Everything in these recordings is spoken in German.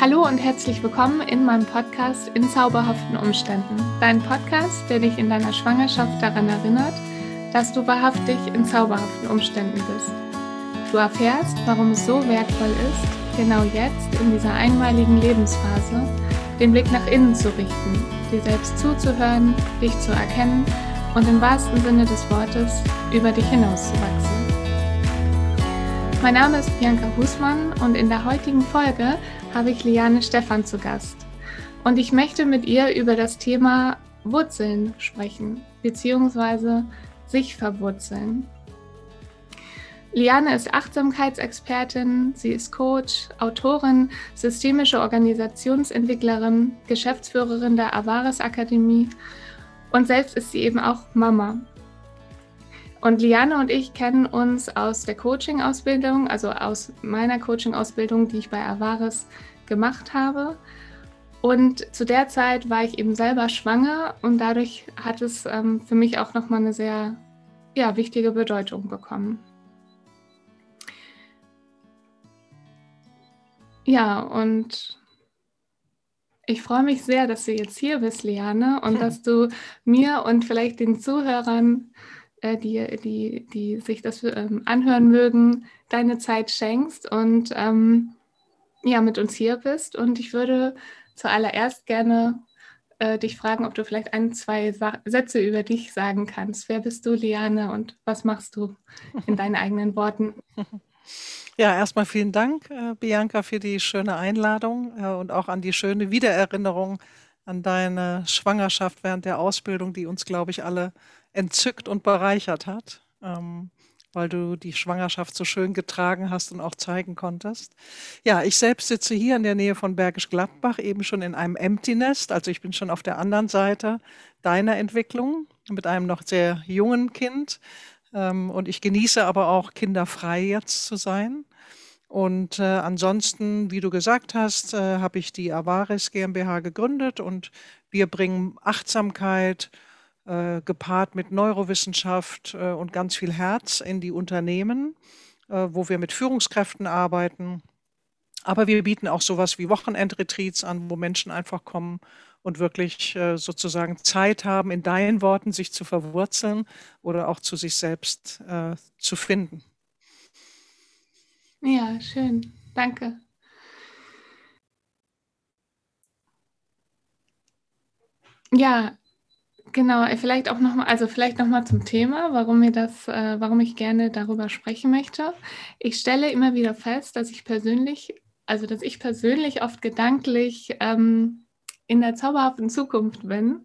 Hallo und herzlich willkommen in meinem Podcast In zauberhaften Umständen. Dein Podcast, der dich in deiner Schwangerschaft daran erinnert, dass du wahrhaftig in zauberhaften Umständen bist. Du erfährst, warum es so wertvoll ist, genau jetzt in dieser einmaligen Lebensphase den Blick nach innen zu richten, dir selbst zuzuhören, dich zu erkennen und im wahrsten Sinne des Wortes über dich hinauszuwachsen. Mein Name ist Bianca Husmann und in der heutigen Folge habe ich Liane Stephan zu Gast. Und ich möchte mit ihr über das Thema Wurzeln sprechen, beziehungsweise sich verwurzeln. Liane ist Achtsamkeitsexpertin, sie ist Coach, Autorin, systemische Organisationsentwicklerin, Geschäftsführerin der Avaris Akademie und selbst ist sie eben auch Mama. Und Liane und ich kennen uns aus der Coaching-Ausbildung, also aus meiner Coaching-Ausbildung, die ich bei Avaris gemacht habe. Und zu der Zeit war ich eben selber schwanger und dadurch hat es ähm, für mich auch nochmal eine sehr ja, wichtige Bedeutung bekommen. Ja, und ich freue mich sehr, dass du jetzt hier bist, Liane, und dass du mir und vielleicht den Zuhörern die, die, die sich das ähm, anhören mögen, deine Zeit schenkst und ähm, ja, mit uns hier bist. Und ich würde zuallererst gerne äh, dich fragen, ob du vielleicht ein, zwei Sa Sätze über dich sagen kannst. Wer bist du, Liane, und was machst du in deinen eigenen Worten? Ja, erstmal vielen Dank, äh, Bianca, für die schöne Einladung äh, und auch an die schöne Wiedererinnerung an deine Schwangerschaft während der Ausbildung, die uns, glaube ich, alle entzückt und bereichert hat, ähm, weil du die Schwangerschaft so schön getragen hast und auch zeigen konntest. Ja, ich selbst sitze hier in der Nähe von Bergisch Gladbach, eben schon in einem Empty Nest, also ich bin schon auf der anderen Seite deiner Entwicklung mit einem noch sehr jungen Kind. Ähm, und ich genieße aber auch kinderfrei jetzt zu sein. Und äh, ansonsten, wie du gesagt hast, äh, habe ich die Avaris GmbH gegründet und wir bringen Achtsamkeit, äh, gepaart mit Neurowissenschaft äh, und ganz viel Herz in die Unternehmen, äh, wo wir mit Führungskräften arbeiten. Aber wir bieten auch sowas wie Wochenendretreats an, wo Menschen einfach kommen und wirklich äh, sozusagen Zeit haben, in deinen Worten sich zu verwurzeln oder auch zu sich selbst äh, zu finden. Ja, schön. Danke. Ja, Genau, äh, vielleicht auch nochmal, also vielleicht nochmal zum Thema, warum mir das, äh, warum ich gerne darüber sprechen möchte. Ich stelle immer wieder fest, dass ich persönlich, also dass ich persönlich oft gedanklich ähm, in der zauberhaften Zukunft bin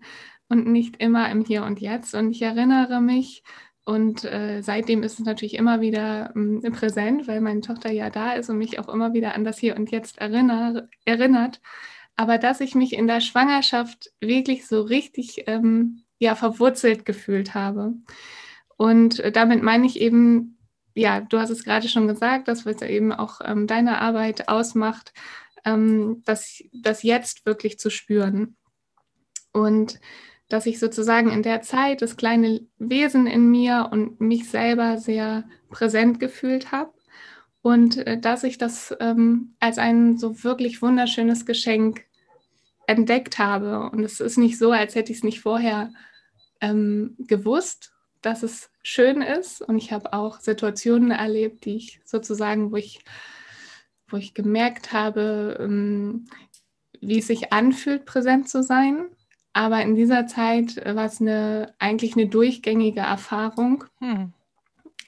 und nicht immer im Hier und Jetzt. Und ich erinnere mich, und äh, seitdem ist es natürlich immer wieder ähm, präsent, weil meine Tochter ja da ist und mich auch immer wieder an das Hier und Jetzt erinner, erinnert aber dass ich mich in der Schwangerschaft wirklich so richtig ähm, ja, verwurzelt gefühlt habe. Und damit meine ich eben, ja, du hast es gerade schon gesagt, dass was eben auch ähm, deine Arbeit ausmacht, ähm, das, das jetzt wirklich zu spüren. Und dass ich sozusagen in der Zeit das kleine Wesen in mir und mich selber sehr präsent gefühlt habe und äh, dass ich das ähm, als ein so wirklich wunderschönes Geschenk entdeckt habe. Und es ist nicht so, als hätte ich es nicht vorher ähm, gewusst, dass es schön ist. Und ich habe auch Situationen erlebt, die ich sozusagen, wo ich, wo ich gemerkt habe, ähm, wie es sich anfühlt, präsent zu sein. Aber in dieser Zeit war es eine, eigentlich eine durchgängige Erfahrung. Hm.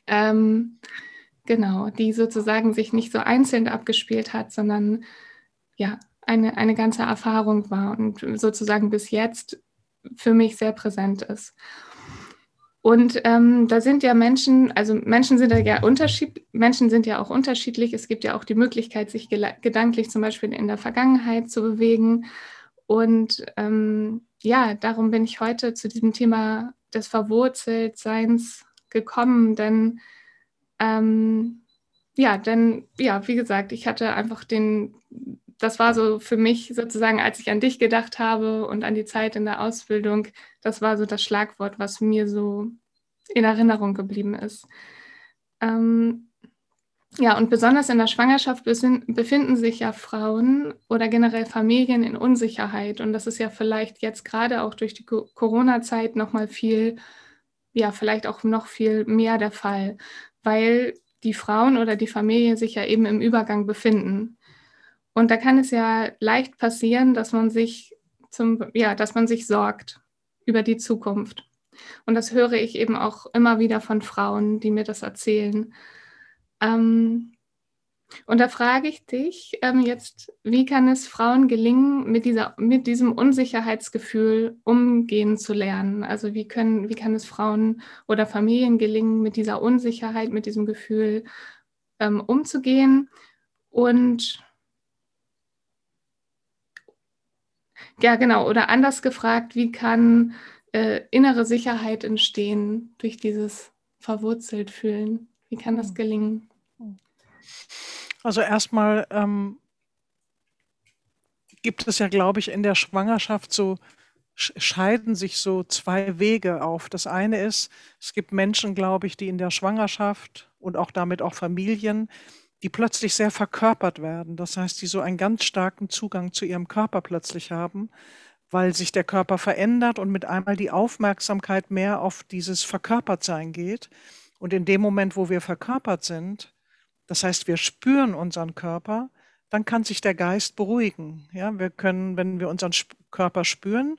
Ähm, Genau, die sozusagen sich nicht so einzeln abgespielt hat, sondern ja, eine, eine ganze Erfahrung war und sozusagen bis jetzt für mich sehr präsent ist. Und ähm, da sind ja Menschen, also Menschen sind ja Unterschied, Menschen sind ja auch unterschiedlich. Es gibt ja auch die Möglichkeit, sich gedanklich zum Beispiel in der Vergangenheit zu bewegen. Und ähm, ja, darum bin ich heute zu diesem Thema des Verwurzeltseins gekommen, denn ähm, ja, denn ja, wie gesagt, ich hatte einfach den, das war so für mich sozusagen, als ich an dich gedacht habe und an die Zeit in der Ausbildung, das war so das Schlagwort, was mir so in Erinnerung geblieben ist. Ähm, ja, und besonders in der Schwangerschaft befinden sich ja Frauen oder generell Familien in Unsicherheit. Und das ist ja vielleicht jetzt gerade auch durch die Corona-Zeit nochmal viel, ja, vielleicht auch noch viel mehr der Fall, weil die Frauen oder die Familie sich ja eben im Übergang befinden. Und da kann es ja leicht passieren, dass man sich zum, ja, dass man sich sorgt über die Zukunft. Und das höre ich eben auch immer wieder von Frauen, die mir das erzählen ähm, und da frage ich dich ähm, jetzt, wie kann es Frauen gelingen, mit, dieser, mit diesem Unsicherheitsgefühl umgehen zu lernen? Also wie, können, wie kann es Frauen oder Familien gelingen, mit dieser Unsicherheit, mit diesem Gefühl ähm, umzugehen? Und ja, genau, oder anders gefragt, wie kann äh, innere Sicherheit entstehen durch dieses verwurzelt fühlen? Wie kann das hm. gelingen? Also erstmal ähm, gibt es ja, glaube ich, in der Schwangerschaft so scheiden sich so zwei Wege auf. Das eine ist, es gibt Menschen, glaube ich, die in der Schwangerschaft und auch damit auch Familien, die plötzlich sehr verkörpert werden. Das heißt, die so einen ganz starken Zugang zu ihrem Körper plötzlich haben, weil sich der Körper verändert und mit einmal die Aufmerksamkeit mehr auf dieses Verkörpertsein geht. Und in dem Moment, wo wir verkörpert sind, das heißt, wir spüren unseren Körper, dann kann sich der Geist beruhigen. Ja, wir können, wenn wir unseren Körper spüren,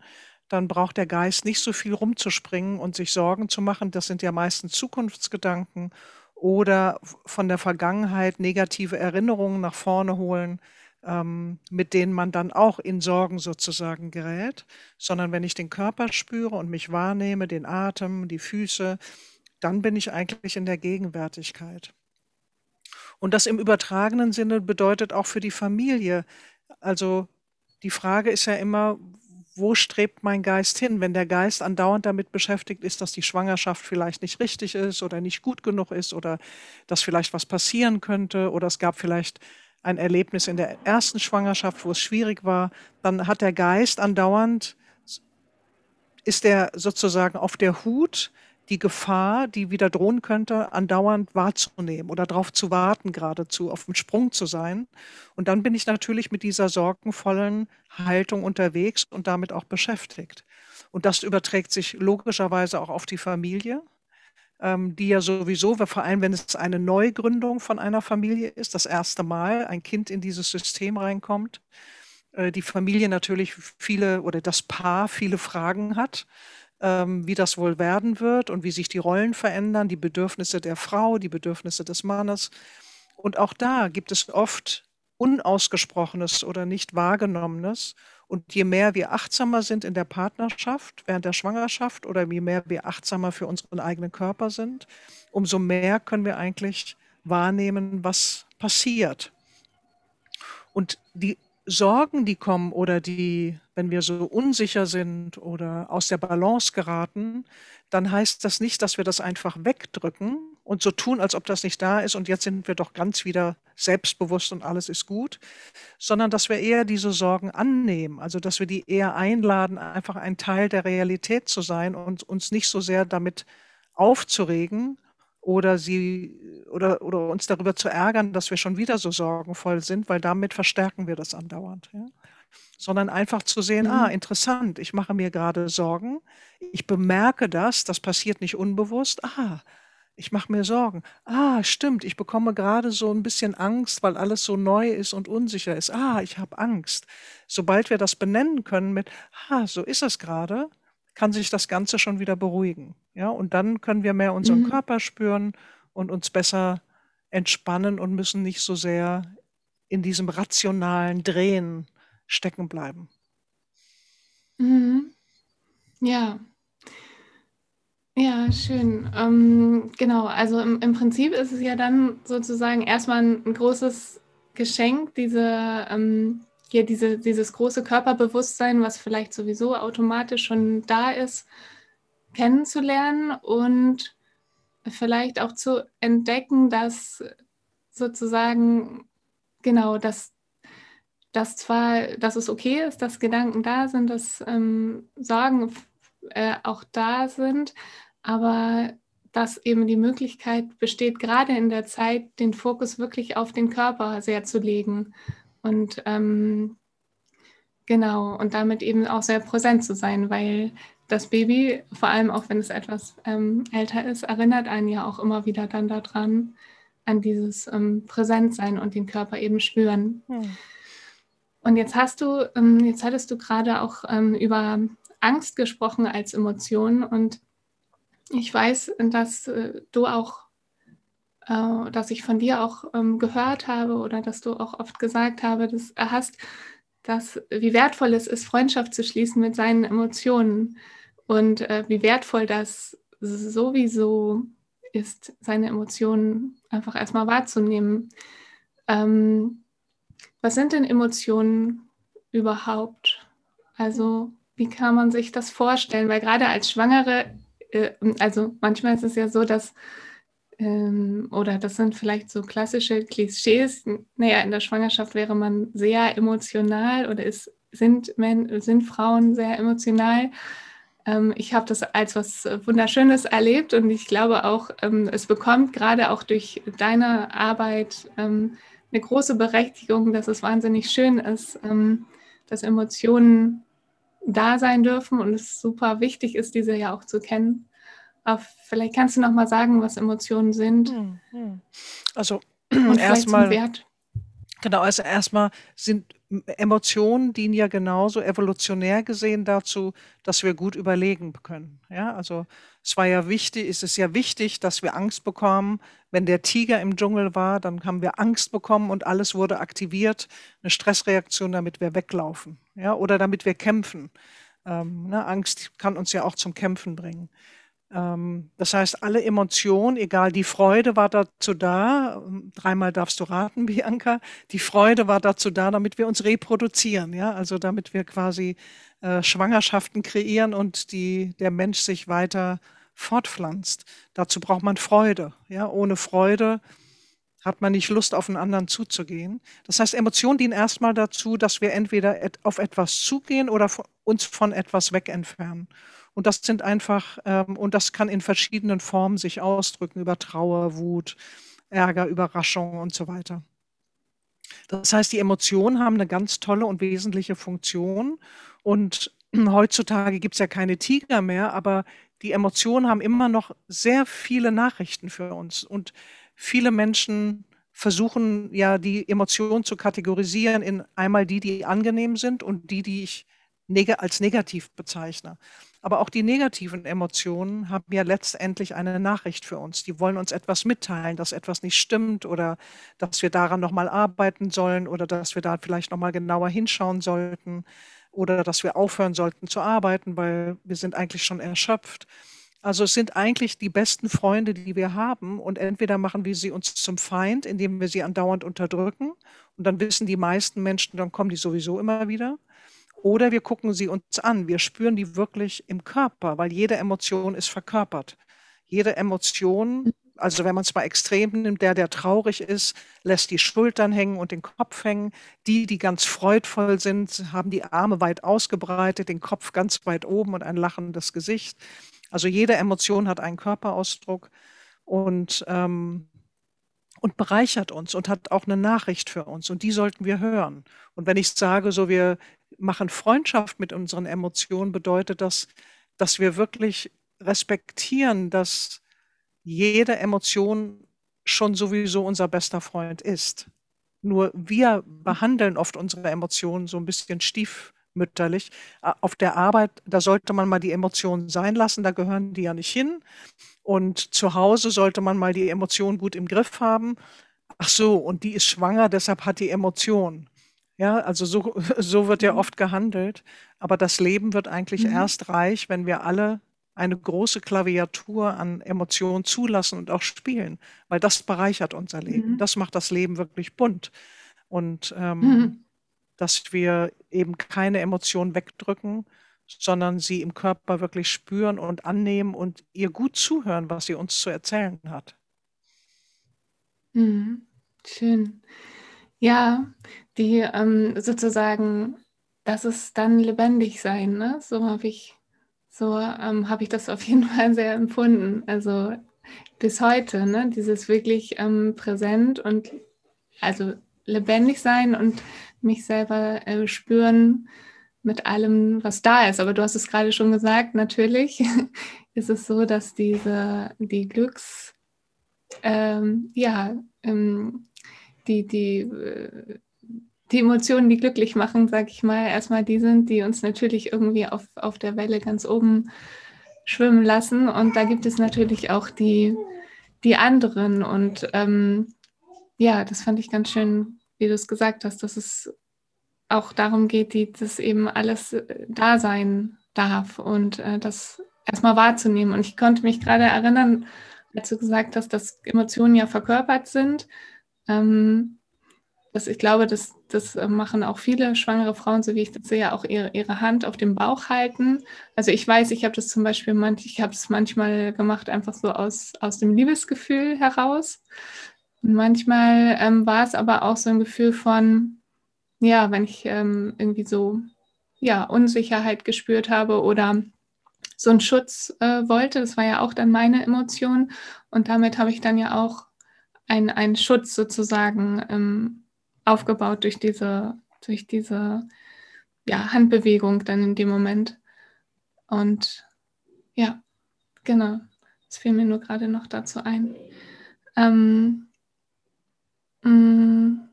dann braucht der Geist nicht so viel rumzuspringen und sich Sorgen zu machen. Das sind ja meistens Zukunftsgedanken oder von der Vergangenheit negative Erinnerungen nach vorne holen, ähm, mit denen man dann auch in Sorgen sozusagen gerät, sondern wenn ich den Körper spüre und mich wahrnehme, den Atem, die Füße, dann bin ich eigentlich in der Gegenwärtigkeit. Und das im übertragenen Sinne bedeutet auch für die Familie. Also die Frage ist ja immer, wo strebt mein Geist hin? Wenn der Geist andauernd damit beschäftigt ist, dass die Schwangerschaft vielleicht nicht richtig ist oder nicht gut genug ist oder dass vielleicht was passieren könnte oder es gab vielleicht ein Erlebnis in der ersten Schwangerschaft, wo es schwierig war, dann hat der Geist andauernd, ist er sozusagen auf der Hut, die Gefahr, die wieder drohen könnte, andauernd wahrzunehmen oder darauf zu warten, geradezu auf dem Sprung zu sein. Und dann bin ich natürlich mit dieser sorgenvollen Haltung unterwegs und damit auch beschäftigt. Und das überträgt sich logischerweise auch auf die Familie, ähm, die ja sowieso, vor allem wenn es eine Neugründung von einer Familie ist, das erste Mal ein Kind in dieses System reinkommt, äh, die Familie natürlich viele oder das Paar viele Fragen hat wie das wohl werden wird und wie sich die Rollen verändern, die Bedürfnisse der Frau, die Bedürfnisse des Mannes. Und auch da gibt es oft Unausgesprochenes oder nicht wahrgenommenes. Und je mehr wir achtsamer sind in der Partnerschaft, während der Schwangerschaft oder je mehr wir achtsamer für unseren eigenen Körper sind, umso mehr können wir eigentlich wahrnehmen, was passiert. Und die Sorgen, die kommen oder die, wenn wir so unsicher sind oder aus der Balance geraten, dann heißt das nicht, dass wir das einfach wegdrücken und so tun, als ob das nicht da ist und jetzt sind wir doch ganz wieder selbstbewusst und alles ist gut, sondern dass wir eher diese Sorgen annehmen, also dass wir die eher einladen, einfach ein Teil der Realität zu sein und uns nicht so sehr damit aufzuregen, oder sie oder, oder uns darüber zu ärgern, dass wir schon wieder so sorgenvoll sind, weil damit verstärken wir das andauernd. Ja? Sondern einfach zu sehen, ah, mhm. ah, interessant, ich mache mir gerade Sorgen, ich bemerke das, das passiert nicht unbewusst, ah, ich mache mir Sorgen. Ah, stimmt, ich bekomme gerade so ein bisschen Angst, weil alles so neu ist und unsicher ist. Ah, ich habe Angst. Sobald wir das benennen können mit, ah, so ist es gerade, kann sich das Ganze schon wieder beruhigen. Ja, und dann können wir mehr unseren mhm. Körper spüren und uns besser entspannen und müssen nicht so sehr in diesem rationalen Drehen stecken bleiben. Mhm. Ja. Ja, schön. Ähm, genau, also im, im, Prinzip ist es ja dann sozusagen erstmal ein, ein großes Geschenk, diese ähm, hier diese, dieses große Körperbewusstsein, was vielleicht sowieso automatisch schon da ist, kennenzulernen und vielleicht auch zu entdecken, dass sozusagen, genau, dass, dass zwar, dass es okay ist, dass Gedanken da sind, dass ähm, Sorgen äh, auch da sind, aber dass eben die Möglichkeit besteht, gerade in der Zeit den Fokus wirklich auf den Körper sehr zu legen und ähm, genau und damit eben auch sehr präsent zu sein, weil das Baby, vor allem auch wenn es etwas ähm, älter ist, erinnert einen ja auch immer wieder dann daran, an dieses ähm, Präsentsein und den Körper eben spüren. Hm. Und jetzt hast du, ähm, jetzt hattest du gerade auch ähm, über Angst gesprochen als Emotion und ich weiß, dass äh, du auch, äh, dass ich von dir auch ähm, gehört habe oder dass du auch oft gesagt habe, dass, äh, hast, dass wie wertvoll es ist, Freundschaft zu schließen mit seinen Emotionen und äh, wie wertvoll das sowieso ist, seine Emotionen einfach erstmal wahrzunehmen. Ähm, was sind denn Emotionen überhaupt? Also wie kann man sich das vorstellen? Weil gerade als Schwangere, äh, also manchmal ist es ja so, dass, ähm, oder das sind vielleicht so klassische Klischees, naja, in der Schwangerschaft wäre man sehr emotional oder ist, sind, Men, sind Frauen sehr emotional. Ähm, ich habe das als was Wunderschönes erlebt und ich glaube auch, ähm, es bekommt gerade auch durch deine Arbeit ähm, eine große Berechtigung, dass es wahnsinnig schön ist, ähm, dass Emotionen da sein dürfen und es super wichtig ist, diese ja auch zu kennen. Aber vielleicht kannst du noch mal sagen, was Emotionen sind. Hm, hm. Also erstmal Genau, also erstmal sind Emotionen dienen ja genauso evolutionär gesehen dazu, dass wir gut überlegen können. Ja, also es war ja wichtig, es ist ja wichtig, dass wir Angst bekommen. Wenn der Tiger im Dschungel war, dann haben wir Angst bekommen und alles wurde aktiviert, eine Stressreaktion, damit wir weglaufen, ja, oder damit wir kämpfen. Ähm, ne, Angst kann uns ja auch zum Kämpfen bringen. Ähm, das heißt, alle Emotionen, egal, die Freude war dazu da, ähm, dreimal darfst du raten, Bianca, die Freude war dazu da, damit wir uns reproduzieren, ja, also damit wir quasi äh, Schwangerschaften kreieren und die, der Mensch sich weiter fortpflanzt. Dazu braucht man Freude, ja, ohne Freude hat man nicht Lust, auf einen anderen zuzugehen. Das heißt, Emotionen dienen erstmal dazu, dass wir entweder auf etwas zugehen oder uns von etwas weg entfernen. Und das sind einfach, ähm, und das kann in verschiedenen Formen sich ausdrücken, über Trauer, Wut, Ärger, Überraschung und so weiter. Das heißt, die Emotionen haben eine ganz tolle und wesentliche Funktion. Und heutzutage gibt es ja keine Tiger mehr, aber die Emotionen haben immer noch sehr viele Nachrichten für uns. Und viele Menschen versuchen ja, die Emotionen zu kategorisieren in einmal die, die angenehm sind und die, die ich als negativ bezeichne. Aber auch die negativen Emotionen haben ja letztendlich eine Nachricht für uns. Die wollen uns etwas mitteilen, dass etwas nicht stimmt oder dass wir daran nochmal arbeiten sollen oder dass wir da vielleicht nochmal genauer hinschauen sollten oder dass wir aufhören sollten zu arbeiten, weil wir sind eigentlich schon erschöpft. Also es sind eigentlich die besten Freunde, die wir haben. Und entweder machen wir sie uns zum Feind, indem wir sie andauernd unterdrücken. Und dann wissen die meisten Menschen, dann kommen die sowieso immer wieder. Oder wir gucken sie uns an. Wir spüren die wirklich im Körper, weil jede Emotion ist verkörpert. Jede Emotion, also wenn man es mal extrem nimmt, der, der traurig ist, lässt die Schultern hängen und den Kopf hängen. Die, die ganz freudvoll sind, haben die Arme weit ausgebreitet, den Kopf ganz weit oben und ein lachendes Gesicht. Also jede Emotion hat einen Körperausdruck und, ähm, und bereichert uns und hat auch eine Nachricht für uns. Und die sollten wir hören. Und wenn ich sage, so wir machen Freundschaft mit unseren Emotionen, bedeutet das, dass wir wirklich respektieren, dass jede Emotion schon sowieso unser bester Freund ist. Nur wir behandeln oft unsere Emotionen so ein bisschen stiefmütterlich. Auf der Arbeit, da sollte man mal die Emotionen sein lassen, da gehören die ja nicht hin. Und zu Hause sollte man mal die Emotionen gut im Griff haben. Ach so, und die ist schwanger, deshalb hat die Emotionen. Ja, also so, so wird ja mhm. oft gehandelt. Aber das Leben wird eigentlich mhm. erst reich, wenn wir alle eine große Klaviatur an Emotionen zulassen und auch spielen, weil das bereichert unser Leben. Mhm. Das macht das Leben wirklich bunt. Und ähm, mhm. dass wir eben keine Emotionen wegdrücken, sondern sie im Körper wirklich spüren und annehmen und ihr gut zuhören, was sie uns zu erzählen hat. Mhm. Schön. Ja, die ähm, sozusagen, dass es dann lebendig sein, ne? So habe ich, so ähm, habe ich das auf jeden Fall sehr empfunden. Also bis heute, ne? dieses wirklich ähm, präsent und also lebendig sein und mich selber äh, spüren mit allem, was da ist. Aber du hast es gerade schon gesagt, natürlich ist es so, dass diese, die Glücks, ähm, ja, ähm, die, die, äh, die Emotionen, die glücklich machen, sag ich mal, erstmal die sind, die uns natürlich irgendwie auf, auf der Welle ganz oben schwimmen lassen. Und da gibt es natürlich auch die, die anderen. Und ähm, ja, das fand ich ganz schön, wie du es gesagt hast, dass es auch darum geht, die, dass eben alles äh, da sein darf und äh, das erstmal wahrzunehmen. Und ich konnte mich gerade erinnern, als du gesagt hast, dass Emotionen ja verkörpert sind. Ähm, dass ich glaube, das, das machen auch viele schwangere Frauen, so wie ich das sehe, auch ihre, ihre Hand auf dem Bauch halten. Also ich weiß, ich habe das zum Beispiel, manch, ich habe es manchmal gemacht, einfach so aus, aus dem Liebesgefühl heraus. Und manchmal ähm, war es aber auch so ein Gefühl von, ja, wenn ich ähm, irgendwie so ja, Unsicherheit gespürt habe oder so einen Schutz äh, wollte, das war ja auch dann meine Emotion. Und damit habe ich dann ja auch einen Schutz sozusagen ähm, aufgebaut durch diese, durch diese ja, Handbewegung dann in dem Moment. Und ja, genau, das fiel mir nur gerade noch dazu ein. Ähm, mm,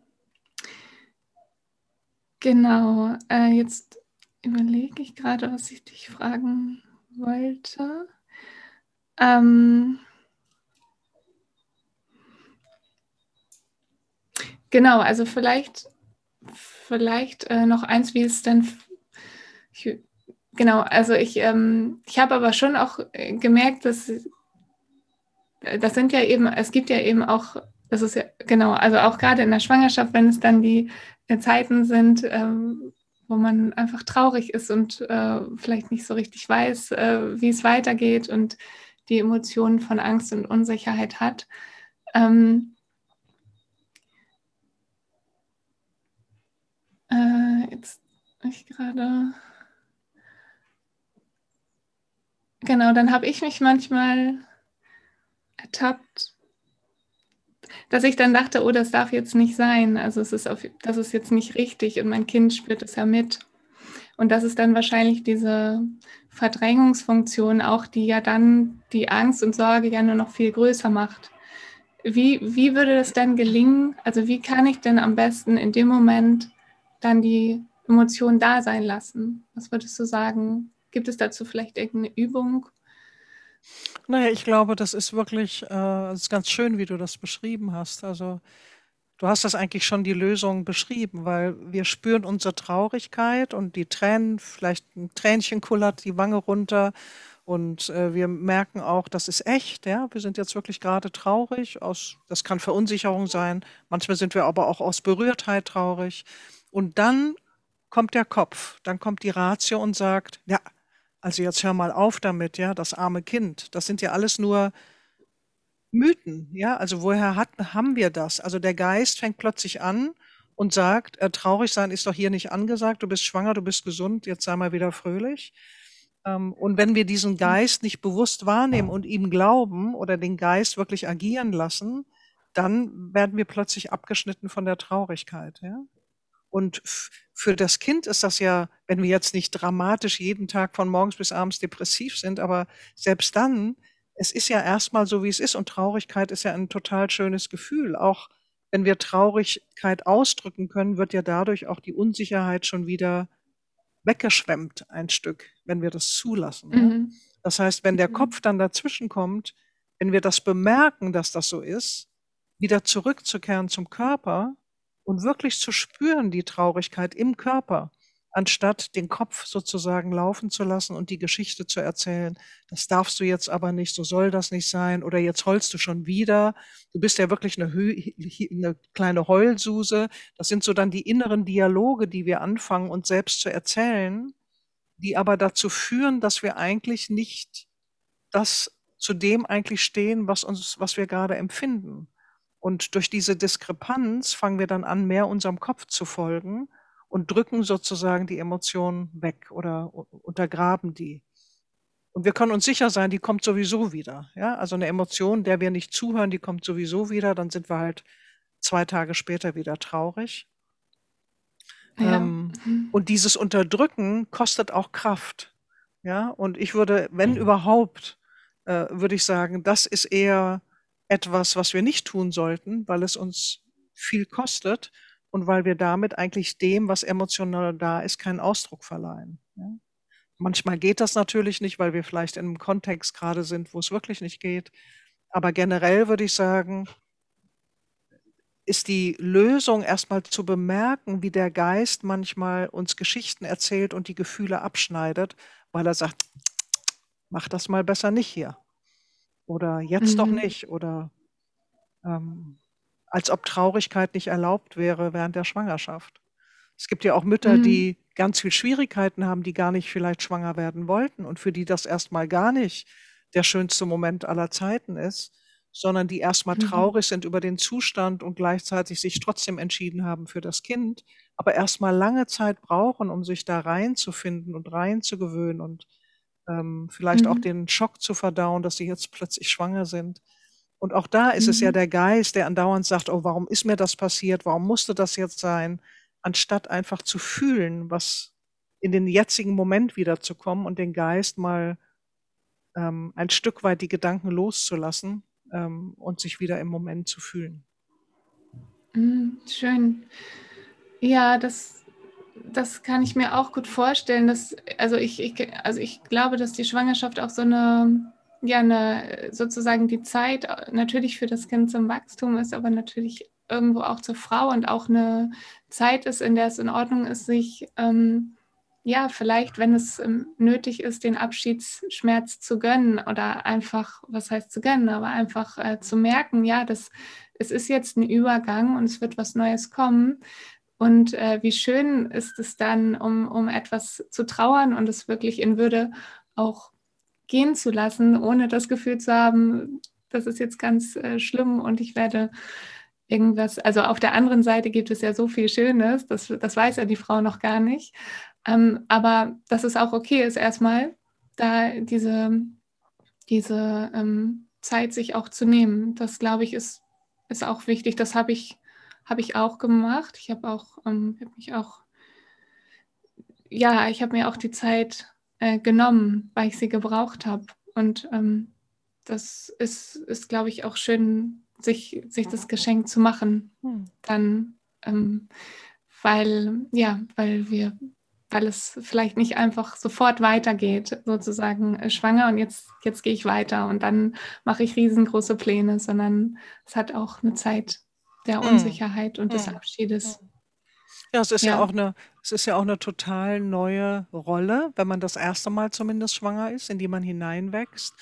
genau, äh, jetzt überlege ich gerade, was ich dich fragen wollte. Ähm, genau, also vielleicht, vielleicht äh, noch eins, wie es denn. Ich, genau, also ich, ähm, ich habe aber schon auch äh, gemerkt, dass das sind ja eben, es gibt ja eben auch, das ist ja, genau, also auch gerade in der Schwangerschaft, wenn es dann die äh, Zeiten sind, ähm, wo man einfach traurig ist und äh, vielleicht nicht so richtig weiß, äh, wie es weitergeht und die Emotionen von Angst und Unsicherheit hat. Ähm, äh, jetzt ich gerade. Genau, dann habe ich mich manchmal ertappt, dass ich dann dachte, oh, das darf jetzt nicht sein. Also es ist auf, das ist jetzt nicht richtig und mein Kind spürt es ja mit. Und das ist dann wahrscheinlich diese Verdrängungsfunktion auch, die ja dann die Angst und Sorge ja nur noch viel größer macht. Wie, wie würde das denn gelingen? Also wie kann ich denn am besten in dem Moment dann die Emotionen da sein lassen? Was würdest du sagen? Gibt es dazu vielleicht irgendeine Übung? Naja, ich glaube, das ist wirklich, äh, ist ganz schön, wie du das beschrieben hast. Also du hast das eigentlich schon die Lösung beschrieben, weil wir spüren unsere Traurigkeit und die Tränen, vielleicht ein Tränchen kullert die Wange runter und äh, wir merken auch, das ist echt, ja. Wir sind jetzt wirklich gerade traurig. Aus, das kann Verunsicherung sein. Manchmal sind wir aber auch aus Berührtheit traurig. Und dann kommt der Kopf, dann kommt die Ratio und sagt, ja, also jetzt hör mal auf damit, ja, das arme Kind. Das sind ja alles nur Mythen, ja. Also woher hat, haben wir das? Also der Geist fängt plötzlich an und sagt, äh, traurig sein ist doch hier nicht angesagt. Du bist schwanger, du bist gesund, jetzt sei mal wieder fröhlich. Ähm, und wenn wir diesen Geist nicht bewusst wahrnehmen und ihm glauben oder den Geist wirklich agieren lassen, dann werden wir plötzlich abgeschnitten von der Traurigkeit, ja. Und für das Kind ist das ja, wenn wir jetzt nicht dramatisch jeden Tag von morgens bis abends depressiv sind, aber selbst dann, es ist ja erstmal so, wie es ist. Und Traurigkeit ist ja ein total schönes Gefühl. Auch wenn wir Traurigkeit ausdrücken können, wird ja dadurch auch die Unsicherheit schon wieder weggeschwemmt, ein Stück, wenn wir das zulassen. Mhm. Ja? Das heißt, wenn der mhm. Kopf dann dazwischen kommt, wenn wir das bemerken, dass das so ist, wieder zurückzukehren zum Körper und wirklich zu spüren, die Traurigkeit im Körper, anstatt den Kopf sozusagen laufen zu lassen und die Geschichte zu erzählen. Das darfst du jetzt aber nicht, so soll das nicht sein, oder jetzt heulst du schon wieder. Du bist ja wirklich eine, eine kleine Heulsuse. Das sind so dann die inneren Dialoge, die wir anfangen, uns selbst zu erzählen, die aber dazu führen, dass wir eigentlich nicht das zu dem eigentlich stehen, was uns, was wir gerade empfinden. Und durch diese Diskrepanz fangen wir dann an, mehr unserem Kopf zu folgen und drücken sozusagen die Emotionen weg oder untergraben die. Und wir können uns sicher sein, die kommt sowieso wieder. Ja, also eine Emotion, der wir nicht zuhören, die kommt sowieso wieder. Dann sind wir halt zwei Tage später wieder traurig. Ja. Ähm, mhm. und dieses Unterdrücken kostet auch Kraft. Ja, und ich würde, wenn mhm. überhaupt, äh, würde ich sagen, das ist eher etwas, was wir nicht tun sollten, weil es uns viel kostet und weil wir damit eigentlich dem, was emotional da ist, keinen Ausdruck verleihen. Ja? Manchmal geht das natürlich nicht, weil wir vielleicht in einem Kontext gerade sind, wo es wirklich nicht geht. Aber generell würde ich sagen, ist die Lösung erstmal zu bemerken, wie der Geist manchmal uns Geschichten erzählt und die Gefühle abschneidet, weil er sagt, mach das mal besser nicht hier. Oder jetzt mhm. doch nicht. Oder ähm, als ob Traurigkeit nicht erlaubt wäre während der Schwangerschaft. Es gibt ja auch Mütter, mhm. die ganz viel Schwierigkeiten haben, die gar nicht vielleicht schwanger werden wollten und für die das erstmal gar nicht der schönste Moment aller Zeiten ist, sondern die erstmal mhm. traurig sind über den Zustand und gleichzeitig sich trotzdem entschieden haben für das Kind, aber erstmal lange Zeit brauchen, um sich da reinzufinden und reinzugewöhnen und ähm, vielleicht mhm. auch den Schock zu verdauen, dass sie jetzt plötzlich schwanger sind. Und auch da ist mhm. es ja mhm. der Geist, der andauernd sagt, oh, warum ist mir das passiert? Warum musste das jetzt sein? Anstatt einfach zu fühlen, was in den jetzigen Moment wiederzukommen und den Geist mal ähm, ein Stück weit die Gedanken loszulassen ähm, und sich wieder im Moment zu fühlen. Mm, schön. Ja, das, das kann ich mir auch gut vorstellen. Dass, also, ich, ich, also ich glaube, dass die Schwangerschaft auch so eine, ja, eine, sozusagen die Zeit natürlich für das Kind zum Wachstum ist, aber natürlich irgendwo auch zur Frau und auch eine Zeit ist, in der es in Ordnung ist, sich ähm, ja, vielleicht, wenn es ähm, nötig ist, den Abschiedsschmerz zu gönnen oder einfach, was heißt zu gönnen, aber einfach äh, zu merken, ja, das, es ist jetzt ein Übergang und es wird was Neues kommen. Und äh, wie schön ist es dann, um, um etwas zu trauern und es wirklich in Würde auch gehen zu lassen, ohne das Gefühl zu haben, das ist jetzt ganz äh, schlimm und ich werde irgendwas, also auf der anderen Seite gibt es ja so viel Schönes, das, das weiß ja die Frau noch gar nicht. Ähm, aber dass es auch okay ist, erstmal da diese, diese ähm, Zeit sich auch zu nehmen. Das glaube ich ist, ist auch wichtig. Das habe ich, hab ich auch gemacht. Ich habe auch, ähm, hab mich auch, ja, ich habe mir auch die Zeit äh, genommen, weil ich sie gebraucht habe. Und ähm, das ist, ist glaube ich, auch schön, sich, sich das Geschenk zu machen. Hm. Dann, ähm, weil, ja, weil wir weil es vielleicht nicht einfach sofort weitergeht, sozusagen äh, schwanger und jetzt, jetzt gehe ich weiter und dann mache ich riesengroße Pläne, sondern es hat auch eine Zeit der hm. Unsicherheit und des hm. Abschiedes. Ja, es ist ja. ja. auch eine, es ist ja auch eine total neue Rolle, wenn man das erste Mal zumindest schwanger ist, in die man hineinwächst.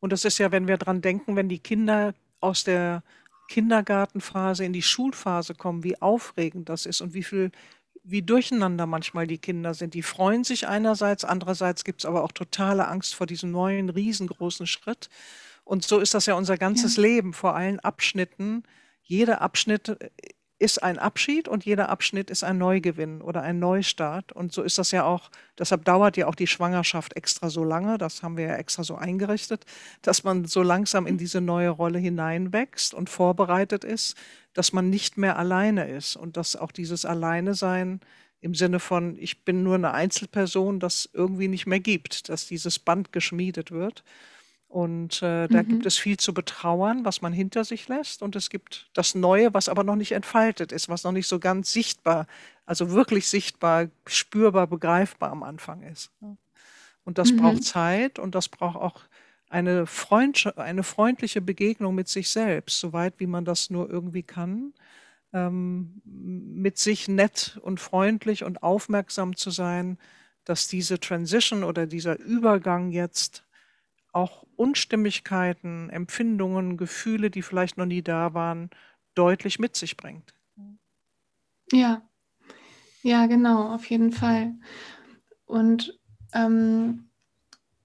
Und das ist ja, wenn wir dran denken, wenn die Kinder aus der Kindergartenphase in die Schulphase kommen, wie aufregend das ist und wie viel wie durcheinander manchmal die Kinder sind. Die freuen sich einerseits, andererseits gibt es aber auch totale Angst vor diesem neuen, riesengroßen Schritt. Und so ist das ja unser ganzes ja. Leben, vor allen Abschnitten. Jeder Abschnitt äh, ist ein Abschied und jeder Abschnitt ist ein Neugewinn oder ein Neustart. Und so ist das ja auch, deshalb dauert ja auch die Schwangerschaft extra so lange, das haben wir ja extra so eingerichtet, dass man so langsam in diese neue Rolle hineinwächst und vorbereitet ist, dass man nicht mehr alleine ist und dass auch dieses Alleine-Sein im Sinne von, ich bin nur eine Einzelperson, das irgendwie nicht mehr gibt, dass dieses Band geschmiedet wird. Und äh, da mhm. gibt es viel zu betrauern, was man hinter sich lässt. Und es gibt das Neue, was aber noch nicht entfaltet ist, was noch nicht so ganz sichtbar, also wirklich sichtbar, spürbar, begreifbar am Anfang ist. Und das mhm. braucht Zeit und das braucht auch eine, Freund, eine freundliche Begegnung mit sich selbst, soweit wie man das nur irgendwie kann. Ähm, mit sich nett und freundlich und aufmerksam zu sein, dass diese Transition oder dieser Übergang jetzt auch Unstimmigkeiten, Empfindungen, Gefühle, die vielleicht noch nie da waren, deutlich mit sich bringt. Ja, ja, genau, auf jeden Fall. Und ähm,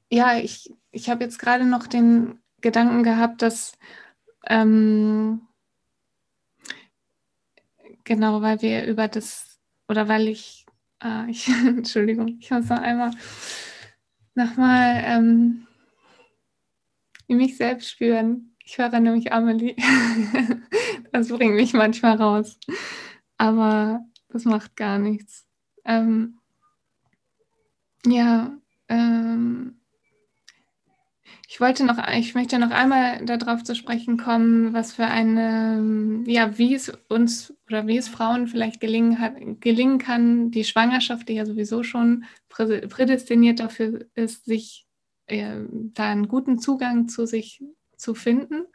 ja, ich, ich habe jetzt gerade noch den Gedanken gehabt, dass ähm, genau, weil wir über das oder weil ich, äh, ich Entschuldigung, ich muss noch einmal nochmal ähm, wie mich selbst spüren. Ich höre nämlich Amelie. das bringt mich manchmal raus. Aber das macht gar nichts. Ähm, ja, ähm, ich wollte noch, ich möchte noch einmal darauf zu sprechen kommen, was für eine, ja, wie es uns oder wie es Frauen vielleicht gelingen, hat, gelingen kann, die Schwangerschaft, die ja sowieso schon prädestiniert dafür ist, sich da einen guten Zugang zu sich zu finden.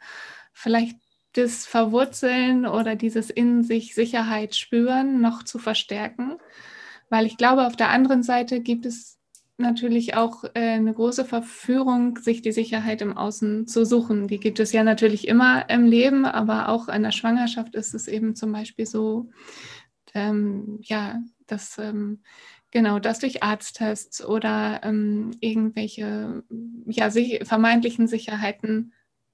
Vielleicht das Verwurzeln oder dieses in sich Sicherheit spüren noch zu verstärken. Weil ich glaube, auf der anderen Seite gibt es natürlich auch äh, eine große Verführung, sich die Sicherheit im Außen zu suchen. Die gibt es ja natürlich immer im Leben, aber auch in der Schwangerschaft ist es eben zum Beispiel so, ähm, ja, dass ähm, genau das durch Arzttests oder ähm, irgendwelche ja, sich, vermeintlichen Sicherheiten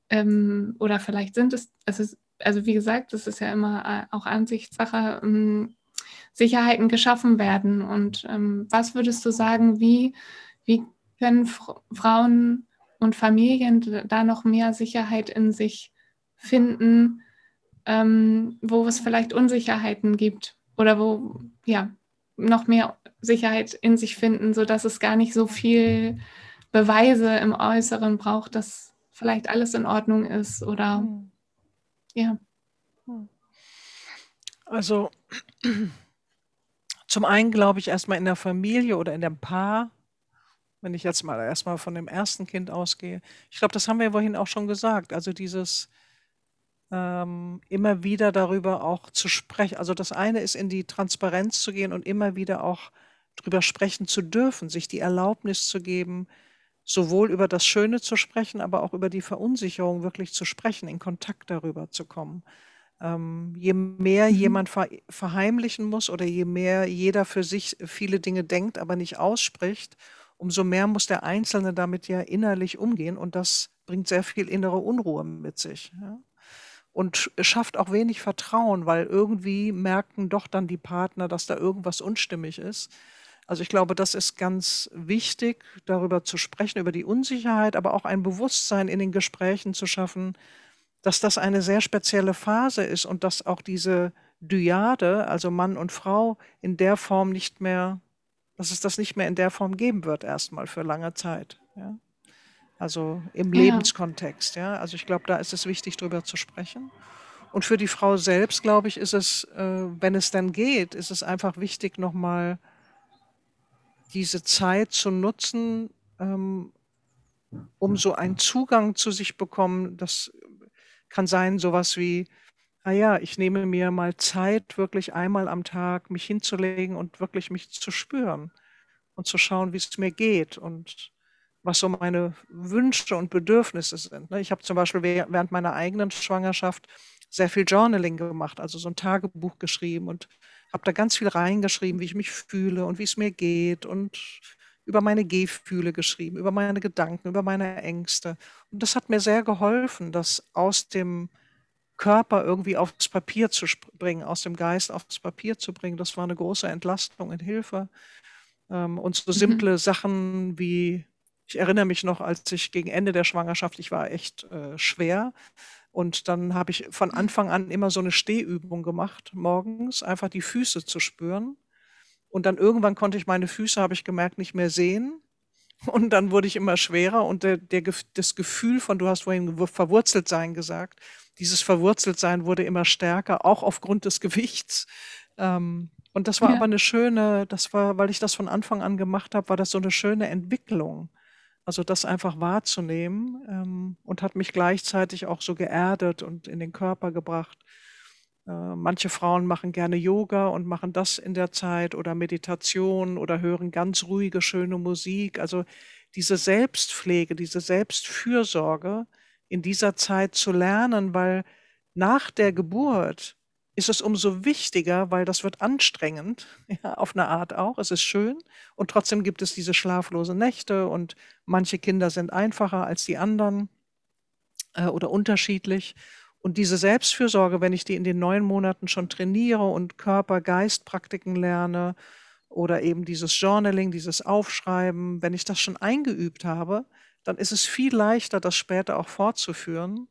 ähm, oder vielleicht sind es, also, also wie gesagt, das ist ja immer äh, auch Ansichtssache ähm, Sicherheiten geschaffen werden. Und ähm, was würdest du sagen, wie, wie können Frauen und Familien da noch mehr Sicherheit in sich finden, ähm, wo es vielleicht Unsicherheiten gibt oder wo ja noch mehr Sicherheit in sich finden, sodass es gar nicht so viel Beweise im Äußeren braucht, dass vielleicht alles in Ordnung ist oder hm. ja. Hm. Also zum einen glaube ich erstmal in der Familie oder in dem Paar, wenn ich jetzt mal erstmal von dem ersten Kind ausgehe. Ich glaube, das haben wir vorhin auch schon gesagt. Also dieses ähm, immer wieder darüber auch zu sprechen. Also das eine ist in die Transparenz zu gehen und immer wieder auch darüber sprechen zu dürfen, sich die Erlaubnis zu geben, sowohl über das Schöne zu sprechen, aber auch über die Verunsicherung wirklich zu sprechen, in Kontakt darüber zu kommen. Ähm, je mehr Mhm. jemand ver verheimlichen muss oder je mehr jeder für sich viele Dinge denkt, aber nicht ausspricht, umso mehr muss der Einzelne damit ja innerlich umgehen und das bringt sehr viel innere Unruhe mit sich, ja. Und schafft auch wenig Vertrauen, weil irgendwie merken doch dann die Partner, dass da irgendwas unstimmig ist. Also ich glaube, das ist ganz wichtig, darüber zu sprechen, über die Unsicherheit, aber auch ein Bewusstsein in den Gesprächen zu schaffen dass das eine sehr spezielle Phase ist und dass auch diese Dyade, also Mann und Frau, in der Form nicht mehr, dass es das nicht mehr in der Form geben wird, erstmal für lange Zeit. Ja? Also im ja. Lebenskontext. Ja? Also ich glaube, da ist es wichtig, darüber zu sprechen. Und für die Frau selbst, glaube ich, ist es, äh, wenn es dann geht, ist es einfach wichtig, nochmal diese Zeit zu nutzen, ähm, um so einen Zugang zu sich bekommen, das kann sein sowas wie, ah ja, ich nehme mir mal Zeit, wirklich einmal am Tag mich hinzulegen und wirklich mich zu spüren und zu schauen, wie es mir geht und was so meine Wünsche und Bedürfnisse sind. Ne? Ich habe zum Beispiel während meiner eigenen Schwangerschaft sehr viel Journaling gemacht, also so ein Tagebuch geschrieben und habe da ganz viel reingeschrieben, wie ich mich fühle und wie es mir geht und über meine Gefühle geschrieben, über meine Gedanken, über meine Ängste. Und das hat mir sehr geholfen, das aus dem Körper irgendwie aufs Papier zu bringen, aus dem Geist aufs Papier zu bringen. Das war eine große Entlastung und Hilfe. Ähm, und so mhm. simple mhm. Sachen wie, ich erinnere mich noch, als ich gegen Ende der Schwangerschaft, ich war echt äh, schwer. Und dann habe ich von Anfang an immer so eine Stehübung gemacht, morgens, einfach die Füße zu spüren. Und dann irgendwann konnte ich meine Füße, habe ich gemerkt, nicht mehr sehen. Und dann wurde ich immer schwerer und der, der, das Gefühl von, du hast vorhin verwurzelt sein gesagt, dieses verwurzelt sein wurde immer stärker, auch aufgrund des Gewichts. Ähm, und das war ja. aber eine schöne, das war, weil ich das von Anfang an gemacht habe, war das so eine schöne Entwicklung. Also das einfach wahrzunehmen ähm, und hat mich gleichzeitig auch so geerdet und in den Körper gebracht. Äh, manche Frauen machen gerne Yoga und machen das in der Zeit oder Meditation oder hören ganz ruhige, schöne Musik. Also diese Selbstpflege, diese Selbstfürsorge in dieser Zeit zu lernen, weil nach der Geburt ist es umso wichtiger, weil das wird anstrengend, ja, auf eine Art auch. Es ist schön und trotzdem gibt es diese schlaflose Nächte und manche Kinder sind einfacher als die anderen äh, oder unterschiedlich. Und diese Selbstfürsorge, wenn ich die in den neun Monaten schon trainiere und Körper-Geist-Praktiken lerne oder eben dieses Journaling, dieses Aufschreiben, wenn ich das schon eingeübt habe, dann ist es viel leichter, das später auch fortzuführen,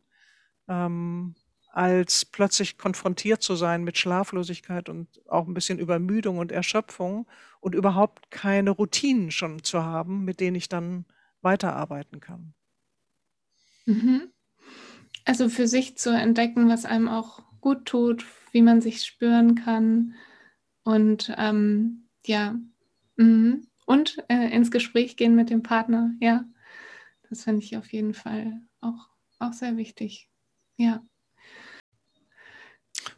ähm, als plötzlich konfrontiert zu sein mit Schlaflosigkeit und auch ein bisschen Übermüdung und Erschöpfung und überhaupt keine Routinen schon zu haben, mit denen ich dann weiterarbeiten kann. Mhm. Also für sich zu entdecken, was einem auch gut tut, wie man sich spüren kann und ähm, ja, mhm. und äh, ins Gespräch gehen mit dem Partner, ja, das finde ich auf jeden Fall auch, auch sehr wichtig, ja.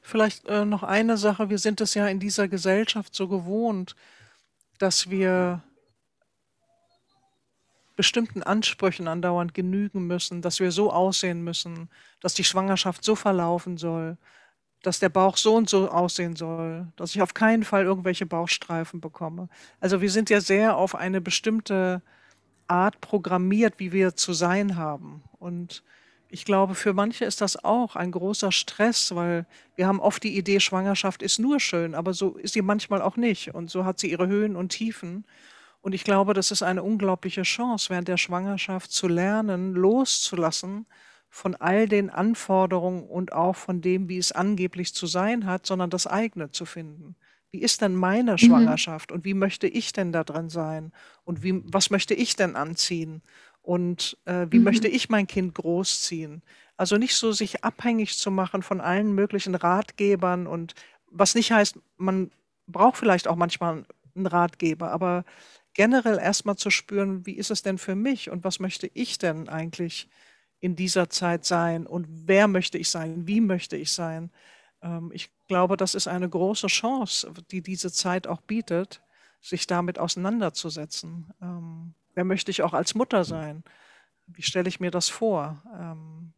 Vielleicht äh, noch eine Sache, wir sind es ja in dieser Gesellschaft so gewohnt, dass wir bestimmten Ansprüchen andauernd genügen müssen, dass wir so aussehen müssen, dass die Schwangerschaft so verlaufen soll, dass der Bauch so und so aussehen soll, dass ich auf keinen Fall irgendwelche Bauchstreifen bekomme. Also wir sind ja sehr auf eine bestimmte Art programmiert, wie wir zu sein haben. Und ich glaube, für manche ist das auch ein großer Stress, weil wir haben oft die Idee, Schwangerschaft ist nur schön, aber so ist sie manchmal auch nicht. Und so hat sie ihre Höhen und Tiefen. Und ich glaube, das ist eine unglaubliche Chance, während der Schwangerschaft zu lernen, loszulassen von all den Anforderungen und auch von dem, wie es angeblich zu sein hat, sondern das eigene zu finden. Wie ist denn meine mhm. Schwangerschaft und wie möchte ich denn da drin sein und wie, was möchte ich denn anziehen und äh, wie mhm. möchte ich mein Kind großziehen? Also nicht so sich abhängig zu machen von allen möglichen Ratgebern und was nicht heißt, man braucht vielleicht auch manchmal einen Ratgeber, aber generell erstmal zu spüren, wie ist es denn für mich und was möchte ich denn eigentlich in dieser Zeit sein und wer möchte ich sein, wie möchte ich sein. Ähm, ich glaube, das ist eine große Chance, die diese Zeit auch bietet, sich damit auseinanderzusetzen. Ähm, wer möchte ich auch als Mutter sein? Wie stelle ich mir das vor? Ähm,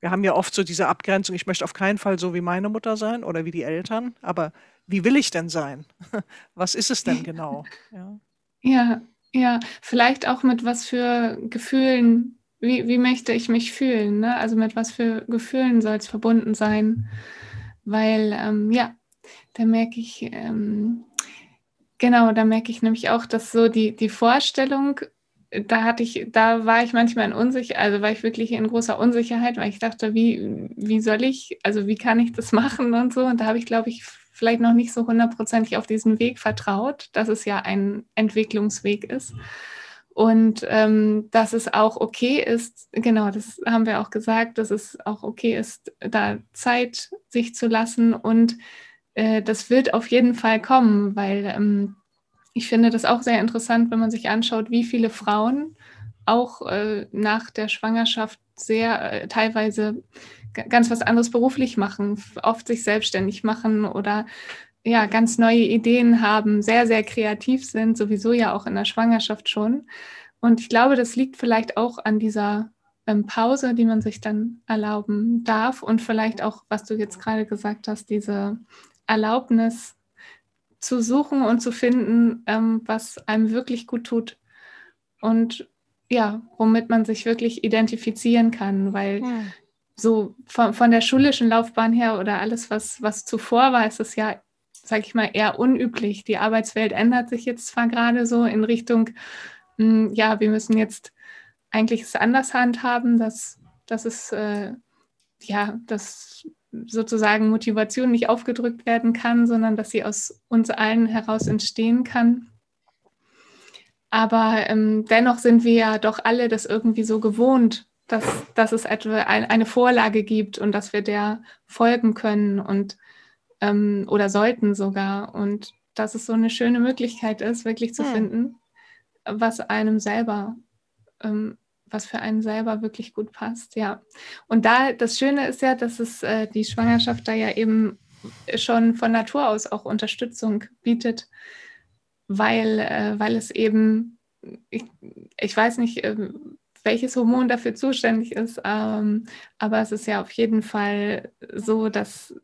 wir haben ja oft so diese Abgrenzung, ich möchte auf keinen Fall so wie meine Mutter sein oder wie die Eltern, aber wie will ich denn sein? Was ist es denn genau? Ja. Ja, ja, vielleicht auch mit was für Gefühlen, wie, wie möchte ich mich fühlen, ne? Also mit was für Gefühlen soll es verbunden sein, weil ähm, ja, da merke ich, ähm, genau, da merke ich nämlich auch, dass so die, die Vorstellung, da hatte ich, da war ich manchmal in unsicher, also war ich wirklich in großer Unsicherheit, weil ich dachte, wie, wie soll ich, also wie kann ich das machen und so. Und da habe ich, glaube ich, vielleicht noch nicht so hundertprozentig auf diesen Weg vertraut, dass es ja ein Entwicklungsweg ist. Und ähm, dass es auch okay ist, genau, das haben wir auch gesagt, dass es auch okay ist, da Zeit sich zu lassen. Und äh, das wird auf jeden Fall kommen, weil ähm, ich finde das auch sehr interessant, wenn man sich anschaut, wie viele Frauen auch äh, nach der Schwangerschaft sehr äh, teilweise ganz was anderes beruflich machen, oft sich selbstständig machen oder ja, ganz neue Ideen haben, sehr, sehr kreativ sind, sowieso ja auch in der Schwangerschaft schon. Und ich glaube, das liegt vielleicht auch an dieser ähm, Pause, die man sich dann erlauben darf und vielleicht auch, was du jetzt gerade gesagt hast, diese Erlaubnis zu suchen und zu finden, ähm, was einem wirklich gut tut und ja, womit man sich wirklich identifizieren kann, weil ja so von, von der schulischen Laufbahn her oder alles, was, was zuvor war, ist es ja, sage ich mal, eher unüblich. Die Arbeitswelt ändert sich jetzt zwar gerade so in Richtung, mh, hm, ja, wir müssen jetzt eigentlich es anders handhaben, dass, dass es, äh, ja, dass sozusagen Motivation nicht aufgedrückt werden kann, sondern dass sie aus uns allen heraus entstehen kann. Aber ähm, dennoch sind wir ja doch alle das irgendwie so gewohnt, dass, dass es etwa eine Vorlage gibt und dass wir der folgen können und ähm, oder sollten sogar. Und dass es so eine schöne Möglichkeit ist, wirklich zu ja. finden, was einem selber, ähm, was für einen selber wirklich gut passt. Ja. Und da das Schöne ist ja, dass es äh, die Schwangerschaft da ja eben schon von Natur aus auch Unterstützung bietet, weil, äh, weil es eben, ich, ich weiß nicht, äh, welches Hormon dafür zuständig ist. Ähm, aber es ist ja auf jeden Fall so, dass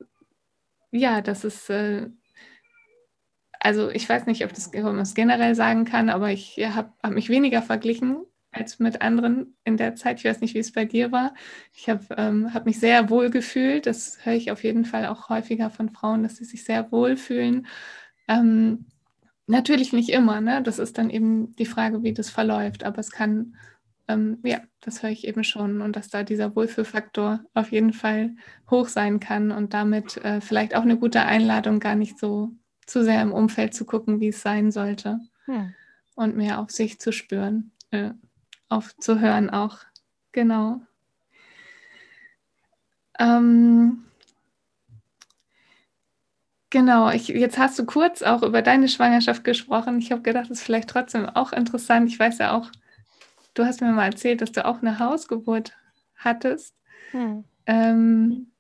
ja, dass es äh, also ich weiß nicht, ob, das, ob man es generell sagen kann, aber ich habe hab mich weniger verglichen als mit anderen in der Zeit. Ich weiß nicht, wie es bei dir war. Ich habe ähm, hab mich sehr wohl gefühlt. Das höre ich auf jeden Fall auch häufiger von Frauen, dass sie sich sehr wohl fühlen. Ähm, natürlich nicht immer, ne? Das ist dann eben die Frage, wie das verläuft. Aber es kann ähm, ja, das höre ich eben schon und dass da dieser Wohlfühlfaktor auf jeden Fall hoch sein kann und damit äh, vielleicht auch eine gute Einladung, gar nicht so zu sehr im Umfeld zu gucken, wie es sein sollte hm. und mehr auf sich zu spüren, aufzuhören auch. Genau. Ähm, Genau, ich, jetzt hast du kurz auch über deine Schwangerschaft gesprochen. Ich habe gedacht, das ist vielleicht trotzdem auch interessant. Ich weiß ja auch, du hast mir mal erzählt, dass du auch eine Hausgeburt hattest. Hm. Ähm,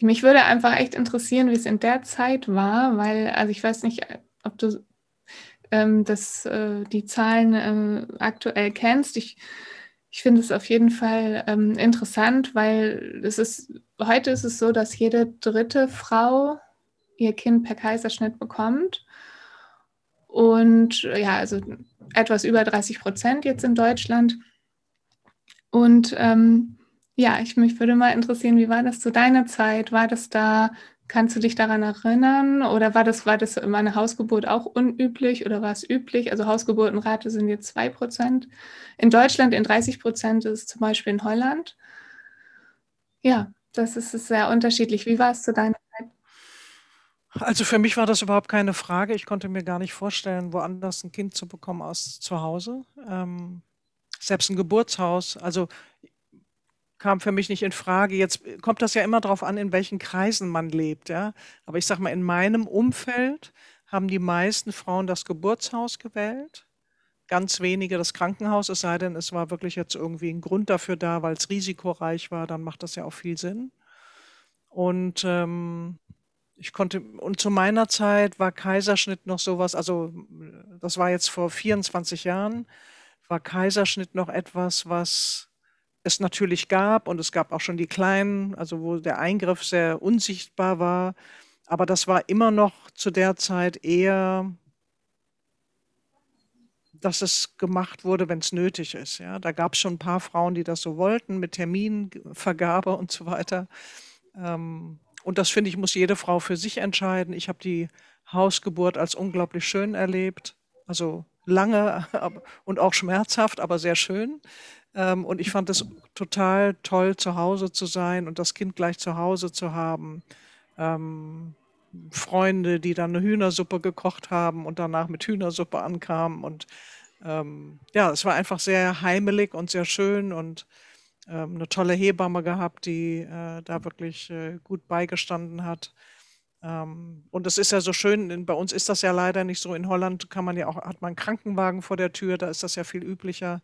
mich würde einfach echt interessieren, wie es in der Zeit war, weil, also ich weiß nicht, ob du ähm, das, äh, die Zahlen äh, aktuell kennst. Ich, ich finde es auf jeden Fall ähm, interessant, weil es ist, heute ist es so, dass jede dritte Frau ihr Kind per Kaiserschnitt bekommt. Und ja, also etwas über 30 Prozent jetzt in Deutschland. Und ähm, ja, ich mich würde mal interessieren, wie war das zu deiner Zeit? War das da, kannst du dich daran erinnern? Oder war das, war das in meiner Hausgeburt auch unüblich oder war es üblich? Also Hausgeburtenrate sind jetzt 2 Prozent. In Deutschland in 30 Prozent ist es zum Beispiel in Holland. Ja, das ist sehr unterschiedlich. Wie war es zu deiner also für mich war das überhaupt keine Frage. Ich konnte mir gar nicht vorstellen, woanders ein Kind zu bekommen als zu Hause. Ähm, selbst ein Geburtshaus, also kam für mich nicht in Frage. Jetzt kommt das ja immer darauf an, in welchen Kreisen man lebt, ja. Aber ich sag mal, in meinem Umfeld haben die meisten Frauen das Geburtshaus gewählt, ganz wenige das Krankenhaus, es sei denn, es war wirklich jetzt irgendwie ein Grund dafür da, weil es risikoreich war, dann macht das ja auch viel Sinn. Und ähm, ich konnte, und zu meiner Zeit war Kaiserschnitt noch sowas, also das war jetzt vor 24 Jahren, war Kaiserschnitt noch etwas, was es natürlich gab und es gab auch schon die kleinen, also wo der Eingriff sehr unsichtbar war, aber das war immer noch zu der Zeit eher, dass es gemacht wurde, wenn es nötig ist. Ja, da gab es schon ein paar Frauen, die das so wollten mit Terminvergabe und so weiter. Ähm, und das finde ich, muss jede Frau für sich entscheiden. Ich habe die Hausgeburt als unglaublich schön erlebt. Also lange und auch schmerzhaft, aber sehr schön. Ähm, und ich fand es total toll, zu Hause zu sein und das Kind gleich zu Hause zu haben. Ähm, Freunde, die dann eine Hühnersuppe gekocht haben und danach mit Hühnersuppe ankamen. Und ähm, ja, es war einfach sehr heimelig und sehr schön und ähm, eine tolle Hebamme gehabt, die äh, da wirklich äh, gut beigestanden hat. Ähm, und es ist ja so schön, bei uns ist das ja leider nicht so. In Holland kann man ja auch, hat man einen Krankenwagen vor der Tür, da ist das ja viel üblicher,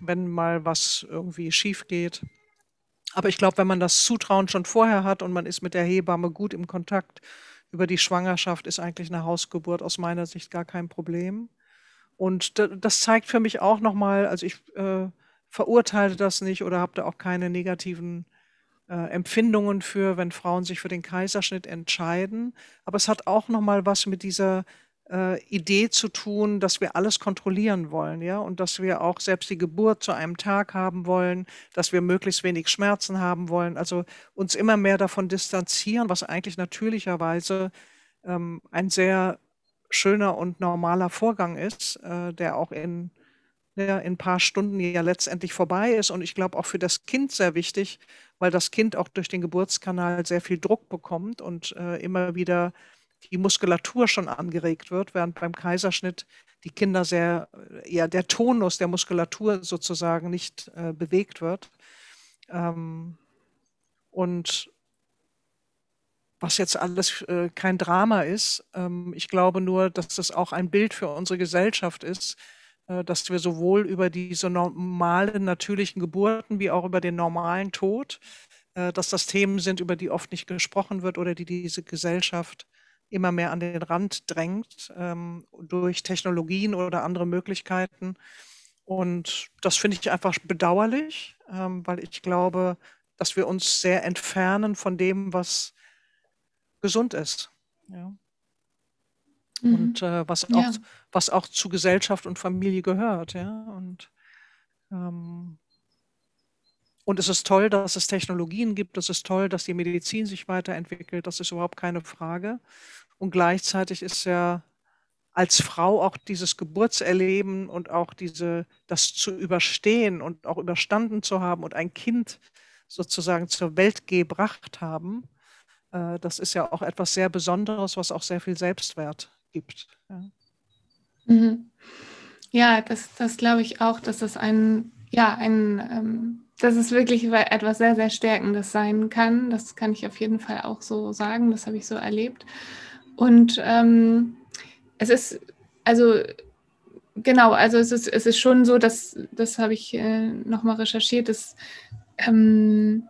wenn mal was irgendwie schief geht. Aber ich glaube, wenn man das Zutrauen schon vorher hat und man ist mit der Hebamme gut im Kontakt über die Schwangerschaft, ist eigentlich eine Hausgeburt aus meiner Sicht gar kein Problem. Und das zeigt für mich auch nochmal, also ich äh, verurteile das nicht oder habe da auch keine negativen äh, Empfindungen für, wenn Frauen sich für den Kaiserschnitt entscheiden. Aber es hat auch noch mal was mit dieser äh, Idee zu tun, dass wir alles kontrollieren wollen, ja, und dass wir auch selbst die Geburt zu einem Tag haben wollen, dass wir möglichst wenig Schmerzen haben wollen, also uns immer mehr davon distanzieren, was eigentlich natürlicherweise ähm, ein sehr schöner und normaler Vorgang ist, äh, der auch in in ein paar Stunden ja letztendlich vorbei ist. Und ich glaube auch für das Kind sehr wichtig, weil das Kind auch durch den Geburtskanal sehr viel Druck bekommt und äh, immer wieder die Muskulatur schon angeregt wird, während beim Kaiserschnitt die Kinder sehr, äh, ja, der Tonus der Muskulatur sozusagen nicht äh, bewegt wird. Ähm, und was jetzt alles äh, kein Drama ist, ähm, ich glaube nur, dass das auch ein Bild für unsere Gesellschaft ist, äh, dass wir sowohl über diese normalen, natürlichen Geburten wie auch über den normalen Tod, äh, dass das Themen sind, über die oft nicht gesprochen wird oder die diese Gesellschaft immer mehr an den Rand drängt ähm, durch Technologien oder andere Möglichkeiten. Und das finde ich einfach bedauerlich, ähm, weil ich glaube, dass wir uns sehr entfernen von dem, was gesund ist. Ja. Mhm. Und äh, was, auch, ja. was auch zu Gesellschaft und Familie gehört, ja. Und, ähm, und es ist toll, dass es Technologien gibt, es ist toll, dass die Medizin sich weiterentwickelt, das ist überhaupt keine Frage. Und gleichzeitig ist ja als Frau auch dieses Geburtserleben und auch diese, das zu überstehen und auch überstanden zu haben und ein Kind sozusagen zur Welt gebracht haben, äh, das ist ja auch etwas sehr Besonderes, was auch sehr viel Selbstwert gibt. Ja, mhm. ja das, das glaube ich auch, dass das ein, ja, ein, ähm, dass es wirklich etwas sehr, sehr Stärkendes sein kann. Das kann ich auf jeden Fall auch so sagen. Das habe ich so erlebt. Und ähm, es ist, also genau, also es ist, es ist schon so, dass, das habe ich äh, nochmal recherchiert, dass ähm,